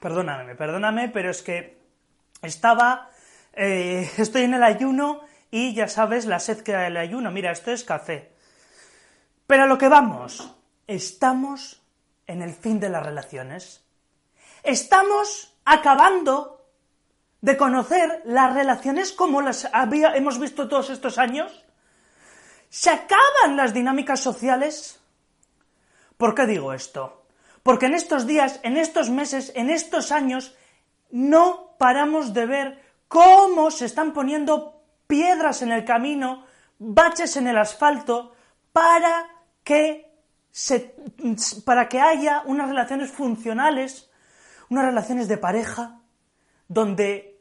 Perdóname, perdóname, pero es que estaba... eh, estoy en el ayuno y ya sabes la sed que da el ayuno. Mira, esto es café. Pero a lo que vamos, estamos en el fin de las relaciones. Estamos acabando de conocer las relaciones como las hemos visto todos estos años. Se acaban las dinámicas sociales. ¿Por qué digo esto? Porque en estos días, en estos meses, en estos años, no paramos de ver cómo se están poniendo piedras en el camino, baches en el asfalto, para que, se, para que haya unas relaciones funcionales, unas relaciones de pareja, donde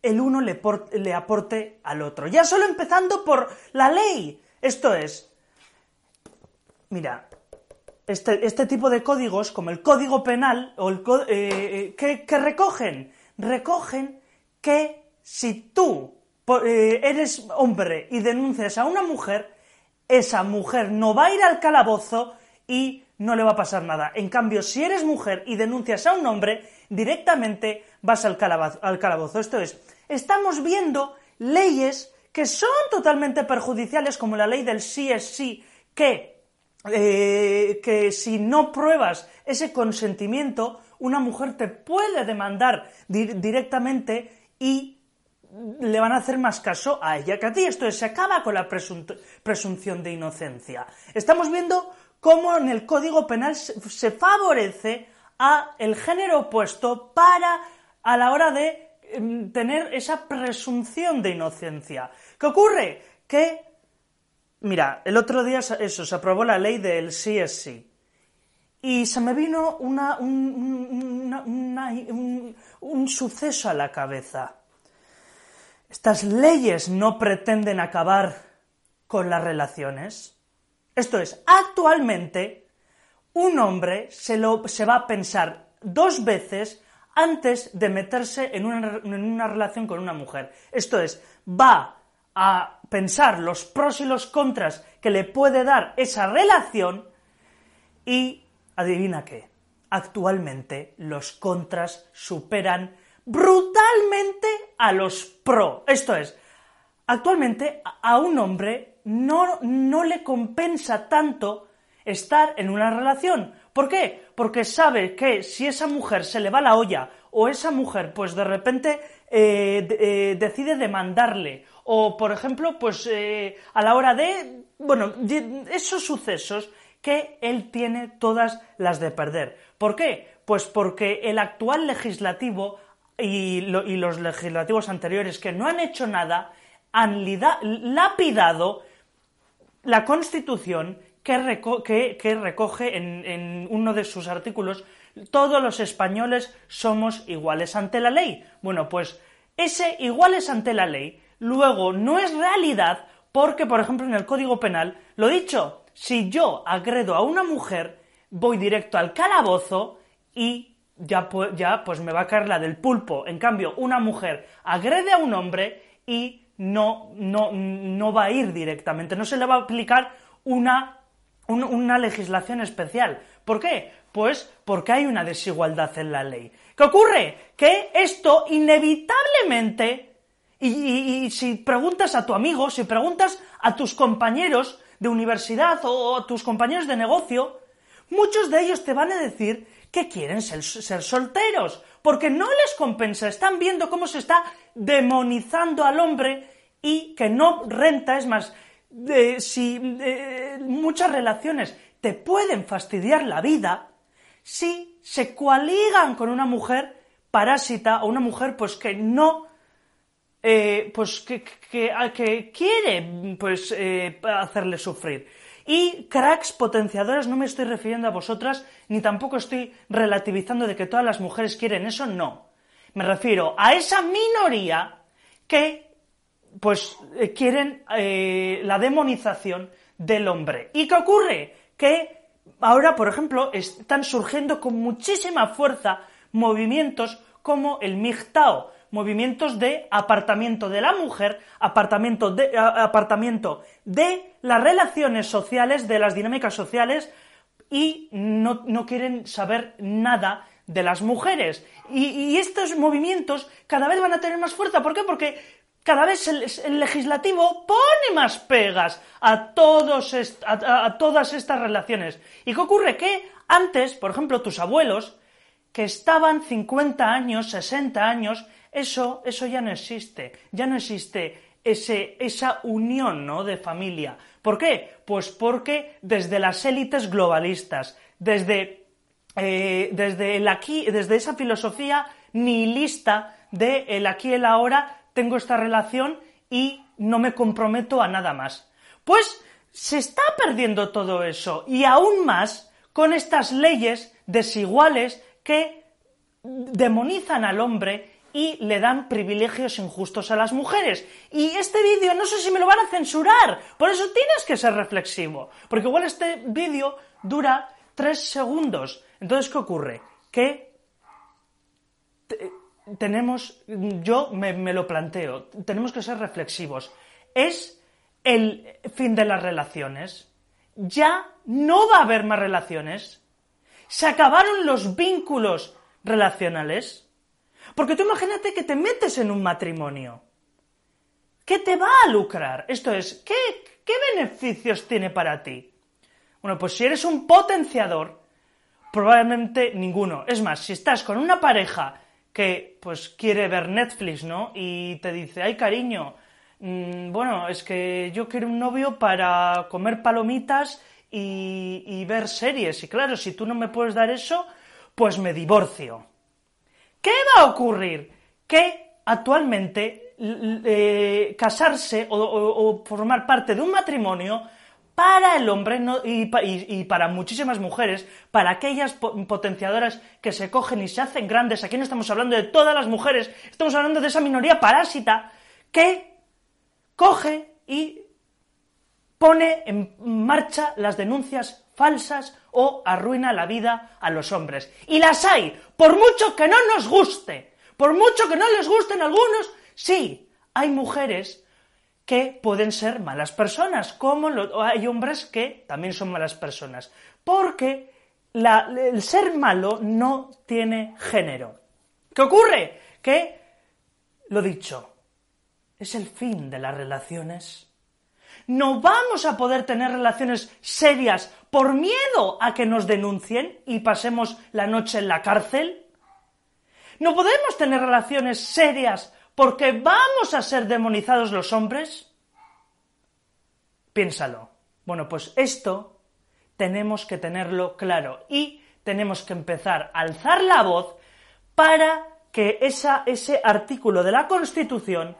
el uno le, le aporte al otro. Ya solo empezando por la ley. Esto es, mira, este, este tipo de códigos, como el código penal, o el eh, eh, ¿qué, qué recogen? Recogen que si tú eh, eres hombre y denuncias a una mujer, esa mujer no va a ir al calabozo y no le va a pasar nada. En cambio, si eres mujer y denuncias a un hombre, directamente vas al, al calabozo. Esto es, estamos viendo leyes que son totalmente perjudiciales, como la ley del sí es sí, que eh, que si no pruebas ese consentimiento, una mujer te puede demandar di- directamente y le van a hacer más caso a ella que a ti. Esto es, se acaba con la presunción de inocencia. Estamos viendo cómo en el Código Penal se, se favorece a el género opuesto para a la hora de em, tener esa presunción de inocencia. ¿Qué ocurre? Que Mira, el otro día eso, se aprobó la ley del sí. Y se me vino una, un, un- un suceso a la cabeza. Estas leyes no pretenden acabar con las relaciones. Esto es, actualmente un hombre se, lo, se va a pensar dos veces antes de meterse en una, en una relación con una mujer. Esto es, va a pensar los pros y los contras que le puede dar esa relación y adivina qué, actualmente los contras superan brutalmente a los pro. Esto es, actualmente a- un hombre no, no le compensa tanto estar en una relación. ¿Por qué? Porque sabe que si esa mujer se le va la olla o esa mujer pues de repente eh, eh, decide demandarle o por ejemplo pues eh, a la hora de bueno esos sucesos que él tiene todas las de perder. ¿Por qué? Pues porque el actual legislativo y, lo- y los legislativos anteriores que no han hecho nada han lapidado la Constitución que, reco- que- que recoge en uno de sus artículos todos los españoles somos iguales ante la ley. Bueno, pues ese iguales ante la ley luego no es realidad porque, por ejemplo, en el Código Penal, lo dicho, si yo agredo a una mujer, voy directo al calabozo y ya, ya pues me va a caer la del pulpo. En cambio, una mujer agrede a un hombre y no, no, no va a ir directamente, no se le va a aplicar una, un- una legislación especial. ¿Por qué? Pues porque hay una desigualdad en la ley. ¿Qué ocurre? Que esto inevitablemente, y, si preguntas a tu amigo, si preguntas a tus compañeros de universidad o a tus compañeros de negocio, muchos de ellos te van a decir que quieren ser solteros, porque no les compensa, están viendo cómo se está demonizando al hombre y que no renta, es más, de- si eh, muchas relaciones te pueden fastidiar la vida, si se coaligan con una mujer parásita o una mujer pues que no eh, pues que, que, que quiere pues eh, hacerle sufrir. Y cracks potenciadores, no me estoy refiriendo a vosotras, ni tampoco estoy relativizando de que todas las mujeres quieren eso, no. Me refiero a esa minoría que pues eh, quieren eh, la demonización del hombre. ¿Y qué ocurre? Que ahora, por ejemplo, están surgiendo con muchísima fuerza movimientos como el MGTOW, movimientos de apartamiento de la mujer, apartamiento de, apartamiento de las relaciones sociales, de las dinámicas sociales, y no, no quieren saber nada de las mujeres. Y, estos movimientos cada vez van a tener más fuerza. ¿Por qué? Porque cada vez el, legislativo pone más pegas a, todos a, todas estas relaciones. ¿Y qué ocurre? Que antes, por ejemplo, tus abuelos, que estaban 50 años, 60 años, eso, eso ya no existe. Ya no existe ese, esa unión ¿no? de familia. ¿Por qué? Pues porque desde las élites globalistas, desde, eh, desde, el aquí, desde esa filosofía nihilista de el aquí y el ahora, tengo esta relación y no me comprometo a nada más. Pues se está perdiendo todo eso y aún más con estas leyes desiguales que demonizan al hombre y le dan privilegios injustos a las mujeres. Y este vídeo no sé si me lo van a censurar, por eso tienes que ser reflexivo, porque igual este vídeo dura tres segundos. Entonces, ¿qué ocurre? Que tenemos, yo me, lo planteo, tenemos que ser reflexivos. ¿Es el fin de las relaciones? ¿Ya no va a haber más relaciones? ¿Se acabaron los vínculos relacionales? Porque tú imagínate que te metes en un matrimonio. ¿Qué te va a lucrar? Esto es, ¿qué, qué beneficios tiene para ti? Bueno, pues si eres un potenciador, probablemente ninguno. Es más, si estás con una pareja que pues quiere ver Netflix, ¿no? Y te dice, ay cariño, mm, bueno, es que yo quiero un novio para comer palomitas y, ver series. Y claro, si tú no me puedes dar eso, pues me divorcio. ¿Qué va a ocurrir? Que actualmente eh, casarse o, formar parte de un matrimonio para el hombre y, para muchísimas mujeres, para aquellas potenciadoras que se cogen y se hacen grandes, aquí no estamos hablando de todas las mujeres, estamos hablando de esa minoría parásita que coge y pone en marcha las denuncias falsas o arruina la vida a los hombres. Y las hay, por mucho que no nos guste, por mucho que no les gusten algunos, sí, hay mujeres que pueden ser malas personas, como hay hombres que también son malas personas, porque el ser malo no tiene género. ¿Qué ocurre? Que, lo dicho, es el fin de las relaciones no vamos a poder tener relaciones serias por miedo a que nos denuncien y pasemos la noche en la cárcel. No podemos tener relaciones serias porque vamos a ser demonizados los hombres. Piénsalo. Bueno, pues esto tenemos que tenerlo claro y tenemos que empezar a alzar la voz para que ese artículo de la Constitución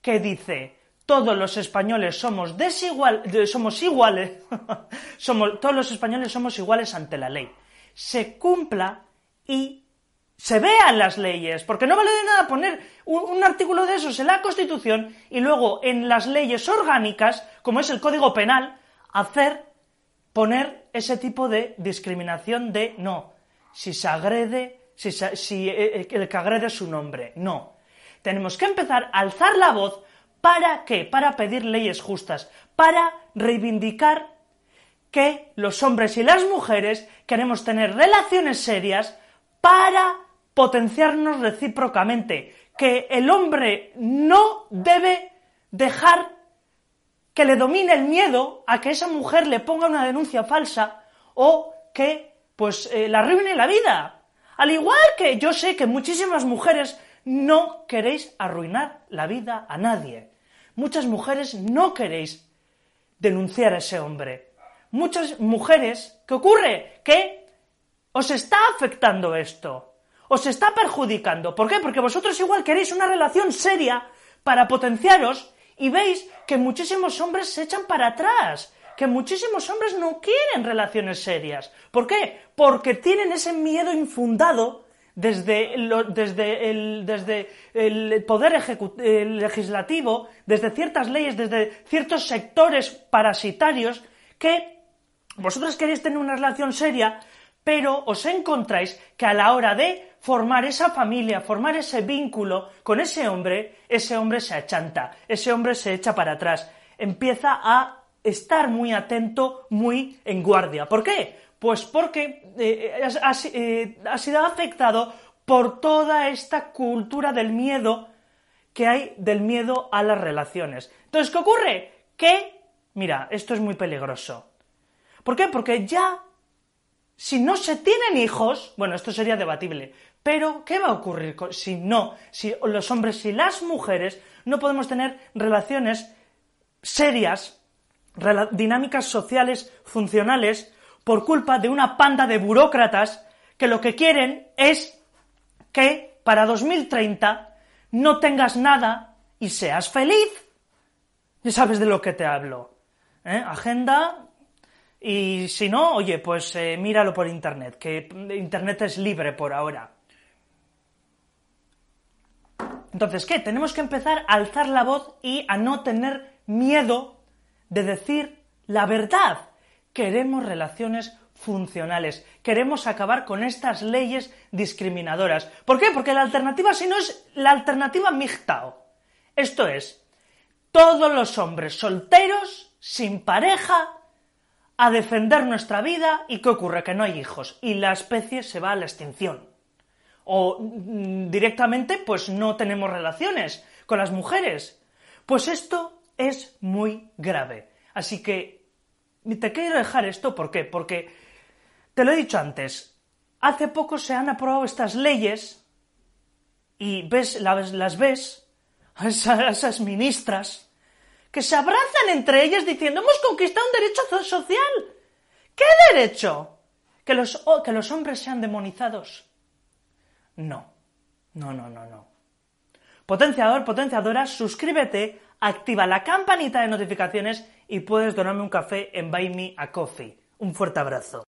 que dice todos los españoles somos desigual, somos iguales, somos, todos los españoles somos iguales ante la ley. Se cumpla y se vean las leyes, porque no vale de nada poner un, artículo de esos en la Constitución y luego en las leyes orgánicas, como es el Código Penal, hacer poner ese tipo de discriminación de no, si se agrede, si, si eh, eh, el que agrede es su nombre, no. Tenemos que empezar a alzar la voz ¿Para qué? Para pedir leyes justas, para reivindicar que los hombres y las mujeres queremos tener relaciones serias para potenciarnos recíprocamente, que el hombre no debe dejar que le domine el miedo a que esa mujer le ponga una denuncia falsa o que pues eh, la arruine la vida. Al igual que yo sé que muchísimas mujeres no queréis arruinar la vida a nadie. Muchas mujeres no queréis denunciar a ese hombre. Muchas mujeres, ¿qué ocurre? Que os está afectando esto, os está perjudicando. ¿Por qué? Porque vosotros igual queréis una relación seria para potenciaros y veis que muchísimos hombres se echan para atrás, que muchísimos hombres no quieren relaciones serias. ¿Por qué? Porque tienen ese miedo infundado desde, desde, el, desde el poder legislativo, desde ciertas leyes, desde ciertos sectores parasitarios, que vosotros queréis tener una relación seria, pero os encontráis que a la hora de formar esa familia, formar ese vínculo con ese hombre, ese hombre se achanta, ese hombre se echa para atrás, empieza a estar muy atento, muy en guardia. ¿Por qué? Pues porque eh, eh, ha sido afectado por toda esta cultura del miedo que hay del miedo a las relaciones. Entonces, ¿qué ocurre? Que, mira, esto es muy peligroso. ¿Por qué? Porque ya, si no se tienen hijos, bueno, esto sería debatible, pero ¿qué va a ocurrir si no, si los hombres y las mujeres no podemos tener relaciones serias, dinámicas sociales funcionales, por culpa de una panda de burócratas que lo que quieren es que para 2030 no tengas nada y seas feliz. Ya sabes de lo que te hablo. ¿eh? Agenda y si no, oye, pues eh, míralo por internet, que internet es libre por ahora. Entonces, ¿qué? Tenemos que empezar a alzar la voz y a no tener miedo de decir la verdad. Queremos relaciones funcionales. Queremos acabar con estas leyes discriminadoras. ¿Por qué? Porque la alternativa, si no es la alternativa MGTOW. Esto es, todos los hombres solteros, sin pareja, a defender nuestra vida y ¿qué ocurre? Que no hay hijos y la especie se va a la extinción. O mm, directamente, pues no tenemos relaciones con las mujeres. Pues esto es muy grave. Así que te quiero dejar esto, ¿por qué? Porque te lo he dicho antes, hace poco se han aprobado estas leyes y ves, las, ves, a esas, ministras, que se abrazan entre ellas diciendo hemos conquistado un derecho social. ¿Qué derecho? ¿Que los, que los hombres sean demonizados? No, no, no, no, no. Potenciador, potenciadora, suscríbete, activa la campanita de notificaciones y puedes donarme un café en Buy Me a Coffee. Un fuerte abrazo.